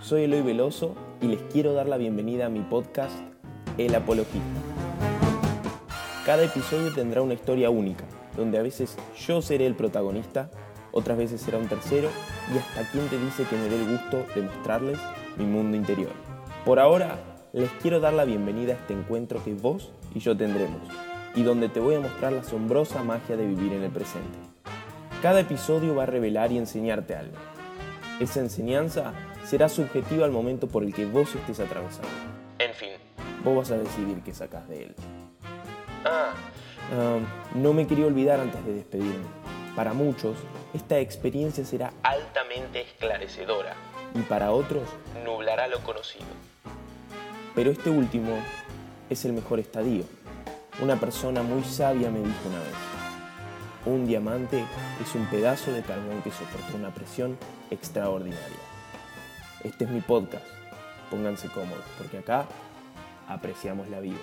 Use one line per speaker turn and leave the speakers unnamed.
Soy Eloy Veloso y les quiero dar la bienvenida a mi podcast El Apologista. Cada episodio tendrá una historia única, donde a veces yo seré el protagonista, otras veces será un tercero y hasta quien te dice que me dé el gusto de mostrarles mi mundo interior. Por ahora, les quiero dar la bienvenida a este encuentro que vos y yo tendremos, y donde te voy a mostrar la asombrosa magia de vivir en el presente. Cada episodio va a revelar y enseñarte algo. Esa enseñanza será subjetiva al momento por el que vos estés atravesando. En fin, vos vas a decidir qué sacas de él. Ah, no me quería olvidar antes de despedirme. Para muchos, esta experiencia será altamente esclarecedora y para otros nublará lo conocido. Pero este último es el mejor estadio. Una persona muy sabia me dijo una vez, un diamante es un pedazo de carbón que soportó una presión extraordinaria. Este es mi podcast. Pónganse cómodos, porque acá apreciamos la vida.